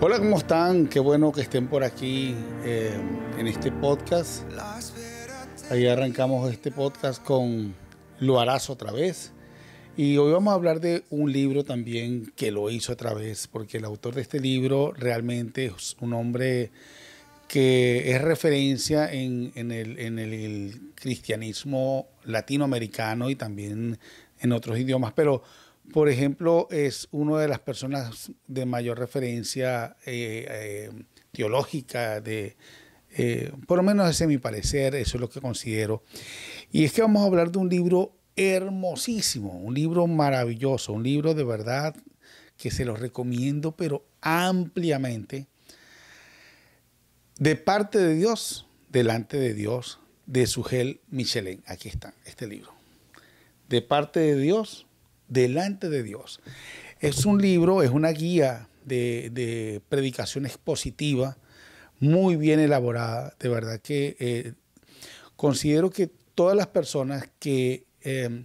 Hola, ¿cómo están? Qué bueno que estén por aquí eh, en este podcast. Ahí arrancamos este podcast con Lo harás otra vez. Y hoy vamos a hablar de un libro también que lo hizo otra vez, porque el autor de este libro realmente es un hombre que es referencia en, en el, en el cristianismo latinoamericano y también en otros idiomas, pero por ejemplo es una de las personas de mayor referencia eh, eh, teológica, de, eh, por lo menos ese es mi parecer, eso es lo que considero. Y es que vamos a hablar de un libro hermosísimo, un libro maravilloso, un libro de verdad que se lo recomiendo, pero ampliamente, de parte de Dios, delante de Dios, de Sugel Michelin. Aquí está este libro. De parte de Dios, delante de Dios. Es un libro, es una guía de, de predicación expositiva, muy bien elaborada, de verdad que eh, considero que todas las personas que, eh,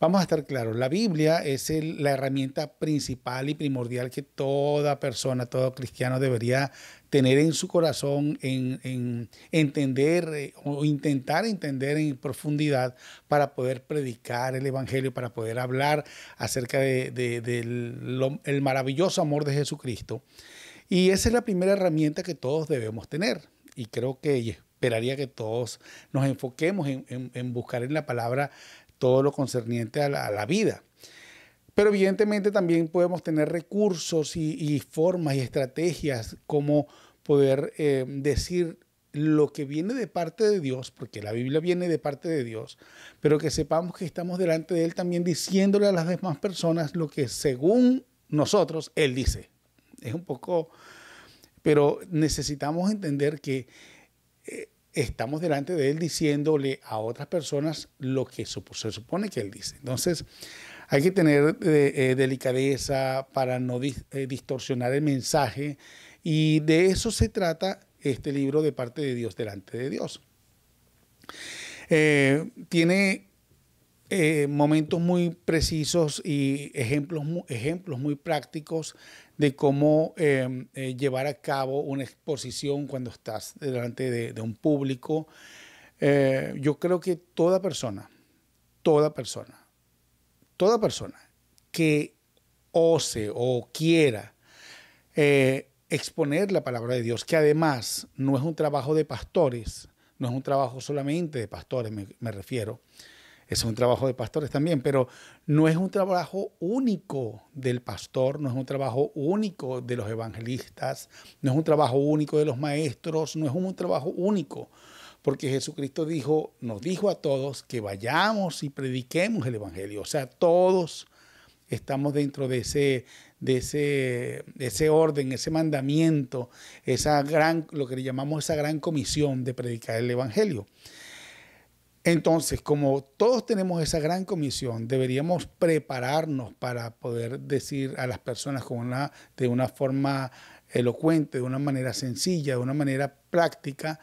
vamos a estar claros, la Biblia es el- la herramienta principal y primordial que toda persona, todo cristiano debería tener en su corazón, en, en entender eh, o intentar entender en profundidad para poder predicar el Evangelio, para poder hablar acerca de, de- del lo- el maravilloso amor de Jesucristo. Y esa es la primera herramienta que todos debemos tener. Y creo que y esperaría que todos nos enfoquemos en, buscar en la palabra todo lo concerniente a la, vida. Pero evidentemente también podemos tener recursos y formas y estrategias como poder eh, decir lo que viene de parte de Dios, porque la Biblia viene de parte de Dios, pero que sepamos que estamos delante de Él también diciéndole a las demás personas lo que según nosotros Él dice. Es un poco, pero necesitamos entender que eh, estamos delante de Él diciéndole a otras personas lo que se supone que Él dice. Entonces, hay que tener eh, eh, delicadeza para no eh, distorsionar el mensaje y de eso se trata este libro de parte de Dios delante de Dios. Eh, tiene eh, momentos muy precisos y ejemplos, ejemplos muy prácticos de cómo eh, eh, llevar a cabo una exposición cuando estás delante de, un público. Yo creo que toda persona, toda persona, toda persona que ose o quiera exponer la palabra de Dios, que además no es un trabajo de pastores, no es un trabajo solamente de pastores, me, refiero, es un trabajo de pastores también, pero no es un trabajo único del pastor, no es un trabajo único de los evangelistas, no es un trabajo único de los maestros, no es un trabajo único, porque Jesucristo dijo, nos dijo a todos que vayamos y prediquemos el evangelio, o sea, todos estamos dentro de ese, de ese, ese orden, ese mandamiento, esa gran, lo que le llamamos esa gran comisión de predicar el evangelio. Entonces, como todos tenemos esa gran comisión, deberíamos prepararnos para poder decir a las personas con una, de una forma elocuente, de una manera sencilla, de una manera práctica,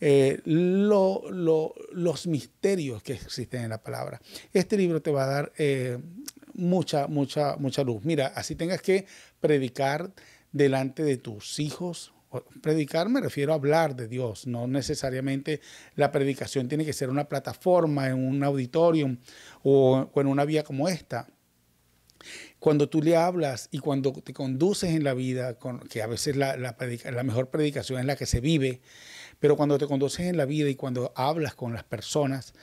eh, lo- lo- los misterios que existen en la palabra. Este libro te va a dar eh, mucha, mucha, mucha luz. Mira, así tengas que predicar delante de tus hijos. Predicar me refiero a hablar de Dios, no necesariamente la predicación tiene que ser una plataforma en un auditorium o, en una vía como esta cuando tú le hablas y cuando te conduces en la vida, que a veces la, la, la mejor predicación es la que se vive, pero cuando te conduces en la vida y cuando hablas con las personas,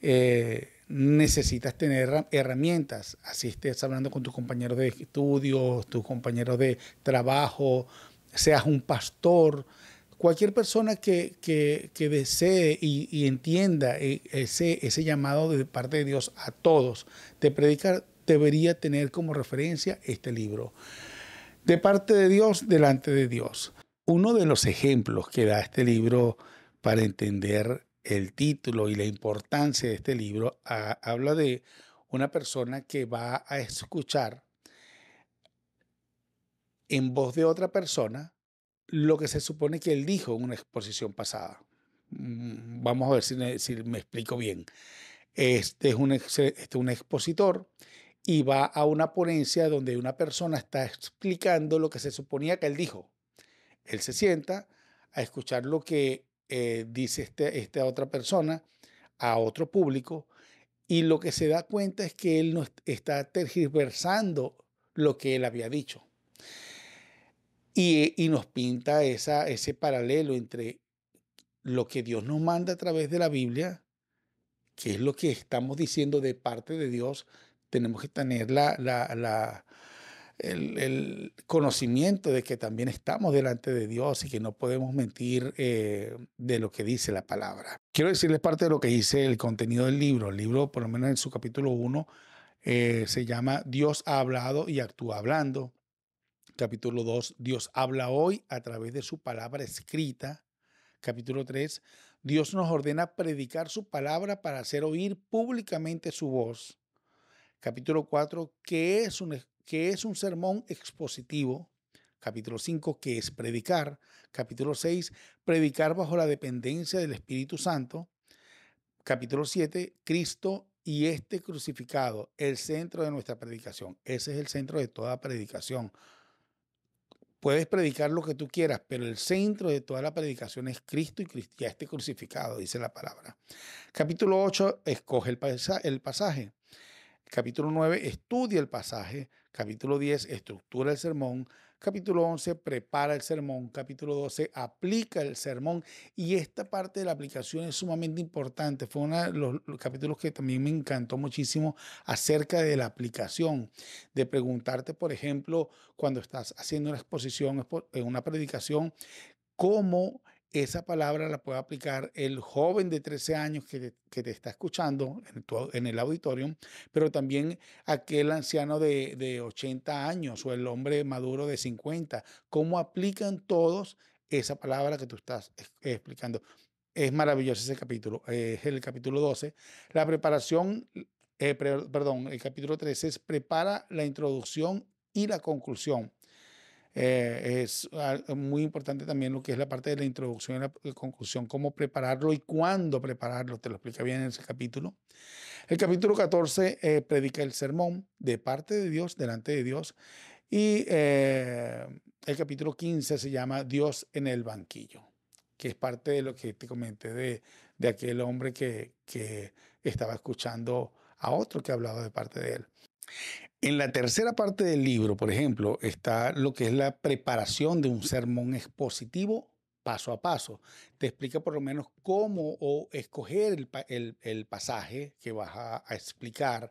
eh, necesitas tener herra- herramientas. Así estés hablando con tus compañeros de estudios, tus compañeros de trabajo, seas un pastor, cualquier persona que, que, que desee y, y entienda eh, ese, ese llamado de parte de Dios a todos de predicar, debería tener como referencia este libro. De parte de Dios, delante de Dios. Uno de los ejemplos que da este libro para entender el título y la importancia de este libro habla de una persona que va a escuchar en voz de otra persona lo que se supone que él dijo en una exposición pasada. Mm, Vamos a ver si me, explico bien. Este es un, este es un expositor y va a una ponencia donde una persona está explicando lo que se suponía que él dijo. Él se sienta a escuchar lo que eh, dice este, esta otra persona a otro público y lo que se da cuenta es que él no está tergiversando lo que él había dicho. Y, y nos pinta esa, ese paralelo entre lo que Dios nos manda a través de la Biblia, que es lo que estamos diciendo de parte de Dios, tenemos que tener la, la, el, conocimiento de que también estamos delante de Dios y que no podemos mentir eh, de lo que dice la palabra. Quiero decirles parte de lo que dice el contenido del libro. El libro, por lo menos en su capítulo 1, eh, se llama Dios ha hablado y actúa hablando. Capítulo 2, Dios habla hoy a través de su palabra escrita. Capítulo 3, Dios nos ordena predicar su palabra para hacer oír públicamente su voz. Capítulo 4, ¿qué es un, qué es un sermón expositivo? Capítulo 5, ¿qué es predicar? Capítulo 6, predicar bajo la dependencia del Espíritu Santo. Capítulo 7, Cristo y este crucificado, el centro de nuestra predicación. Ese es el centro de toda predicación. Puedes predicar lo que tú quieras, pero el centro de toda la predicación es Cristo y ya este crucificado, dice la palabra. Capítulo 8, escoge el pasaje. Capítulo 9, estudia el pasaje. Capítulo 10, estructura el sermón. Capítulo 11, prepara el sermón. Capítulo 12, aplica el sermón. Y esta parte de la aplicación es sumamente importante. Fue uno de los, capítulos que también me encantó muchísimo acerca de la aplicación. De preguntarte, por ejemplo, cuando estás haciendo una exposición, en una predicación, cómo esa palabra la puede aplicar el joven de 13 años que te, está escuchando en, el auditorio, pero también aquel anciano de, de 80 años o el hombre maduro de 50. ¿Cómo aplican todos esa palabra que tú estás explicando? Es maravilloso ese capítulo, es el capítulo 12. La preparación, eh, perdón, el capítulo 13 es prepara la introducción y la conclusión. Eh, es muy importante también lo que es la parte de la introducción y la conclusión, cómo prepararlo y cuándo prepararlo, te lo explica bien en ese capítulo. El capítulo 14 eh, predica el sermón de parte de Dios, delante de Dios, y eh, el capítulo 15 se llama Dios en el banquillo, que es parte de lo que te comenté de, de aquel hombre que, que estaba escuchando a otro que hablaba de parte de él. En la tercera parte del libro, por ejemplo, está lo que es la preparación de un sermón expositivo paso a paso. Te explica por lo menos cómo o escoger el, pasaje que vas a, explicar.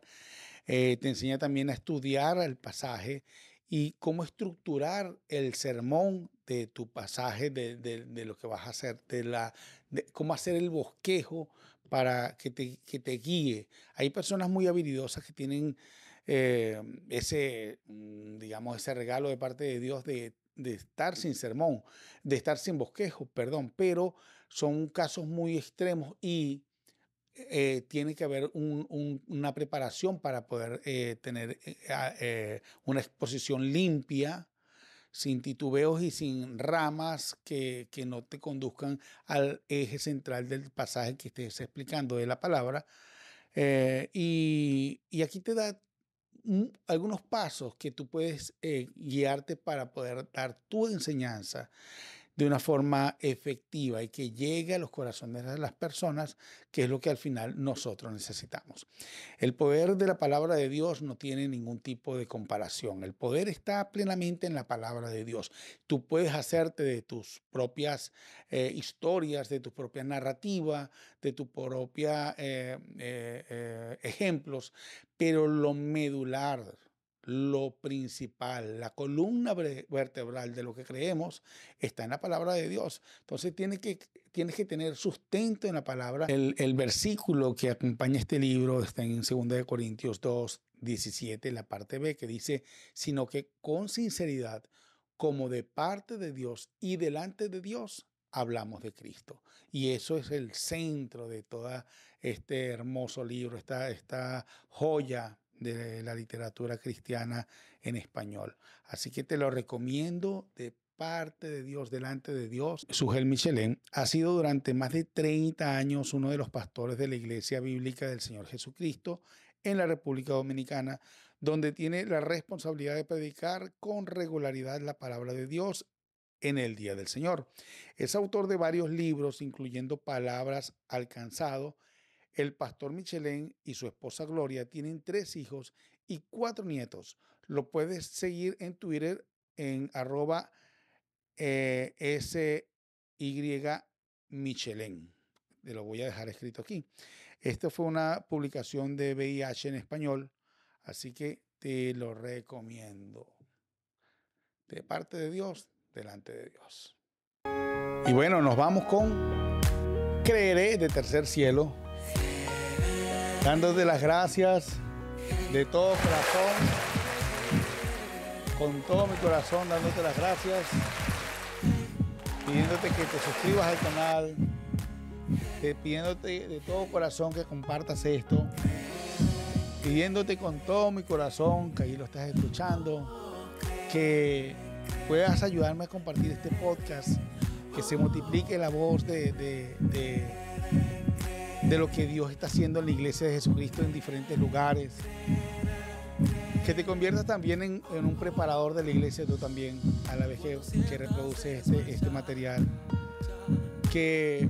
Eh, te enseña también a estudiar el pasaje y cómo estructurar el sermón de tu pasaje, de, lo que vas a hacer, de, la, de cómo hacer el bosquejo para que te, que te guíe. Hay personas muy habilidosas que tienen eh, ese, mm, digamos, ese regalo de parte de Dios de, estar sin sermón, de estar sin bosquejo, perdón, pero son casos muy extremos y eh, tiene que haber una preparación para poder eh, tener una exposición limpia, sin titubeos y sin ramas que, que, no te conduzcan al eje central del pasaje que estés explicando de la palabra. y, y, aquí te da algunos pasos que tú puedes eh, guiarte para poder dar tu enseñanza de una forma efectiva y que llegue a los corazones de las personas, que es lo que al final nosotros necesitamos. El poder de la palabra de Dios no tiene ningún tipo de comparación. El poder está plenamente en la palabra de Dios. Tú puedes hacerte de tus propias eh, historias, de tu propia narrativa, de tu propia eh, ejemplos, pero lo medular lo principal, la columna vertebral de lo que creemos está en la palabra de Dios. Entonces tienes que, tienes que tener sustento en la palabra. El, versículo que acompaña este libro está en 2 Corintios 2, 17, la parte B, que dice, sino que con sinceridad, como de parte de Dios y delante de Dios, hablamos de Cristo. Y eso es el centro de todo este hermoso libro, esta, esta joya de la literatura cristiana en español. Así que te lo recomiendo de parte de Dios, delante de Dios. Sugel Michelin ha sido durante más de 30 años uno de los pastores de la Iglesia Bíblica del Señor Jesucristo en la República Dominicana, donde tiene la responsabilidad de predicar con regularidad la palabra de Dios en el día del Señor. Es autor de varios libros, incluyendo Palabras Alcanzado. El pastor Michelén y su esposa Gloria tienen tres hijos y cuatro nietos. Lo puedes seguir en Twitter en arroba eh, SY Michelén. Te lo voy a dejar escrito aquí. Esto fue una publicación de VIH en español, así que te lo recomiendo. De parte de Dios, delante de Dios. Y bueno, nos vamos con Creeré de Tercer Cielo, dándote las gracias de todo corazón, con todo mi corazón, dándote las gracias, pidiéndote que te suscribas al canal, pidiéndote de todo corazón que compartas esto, pidiéndote con todo mi corazón que ahí lo estás escuchando, que puedas ayudarme a compartir este podcast, que se multiplique la voz de, lo que Dios está haciendo en la iglesia de Jesucristo en diferentes lugares. Que te conviertas también en, un preparador de la iglesia tú también, a la vez que, reproduces este, este material. Que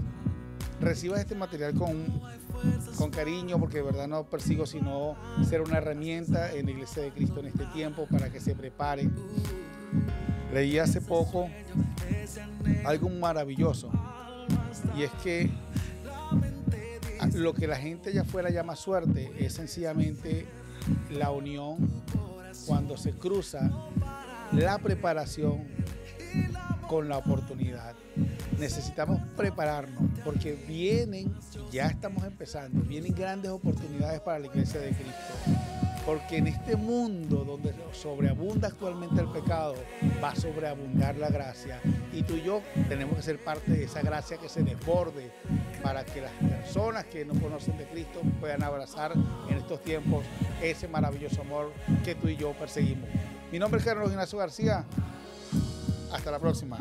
recibas este material con, cariño, porque de verdad no persigo sino ser una herramienta en la iglesia de Cristo en este tiempo para que se prepare Leí hace poco algo maravilloso y es que lo que la gente allá afuera llama suerte es sencillamente la unión cuando se cruza la preparación con la oportunidad. Necesitamos prepararnos porque vienen, ya estamos empezando, vienen grandes oportunidades para la iglesia de Cristo porque en este mundo donde sobreabunda actualmente el pecado, va a sobreabundar la gracia. Y tú y yo tenemos que ser parte de esa gracia que se desborde para que las personas que no conocen de Cristo puedan abrazar en estos tiempos ese maravilloso amor que tú y yo perseguimos. Mi nombre es Carlos Ignacio García. Hasta la próxima.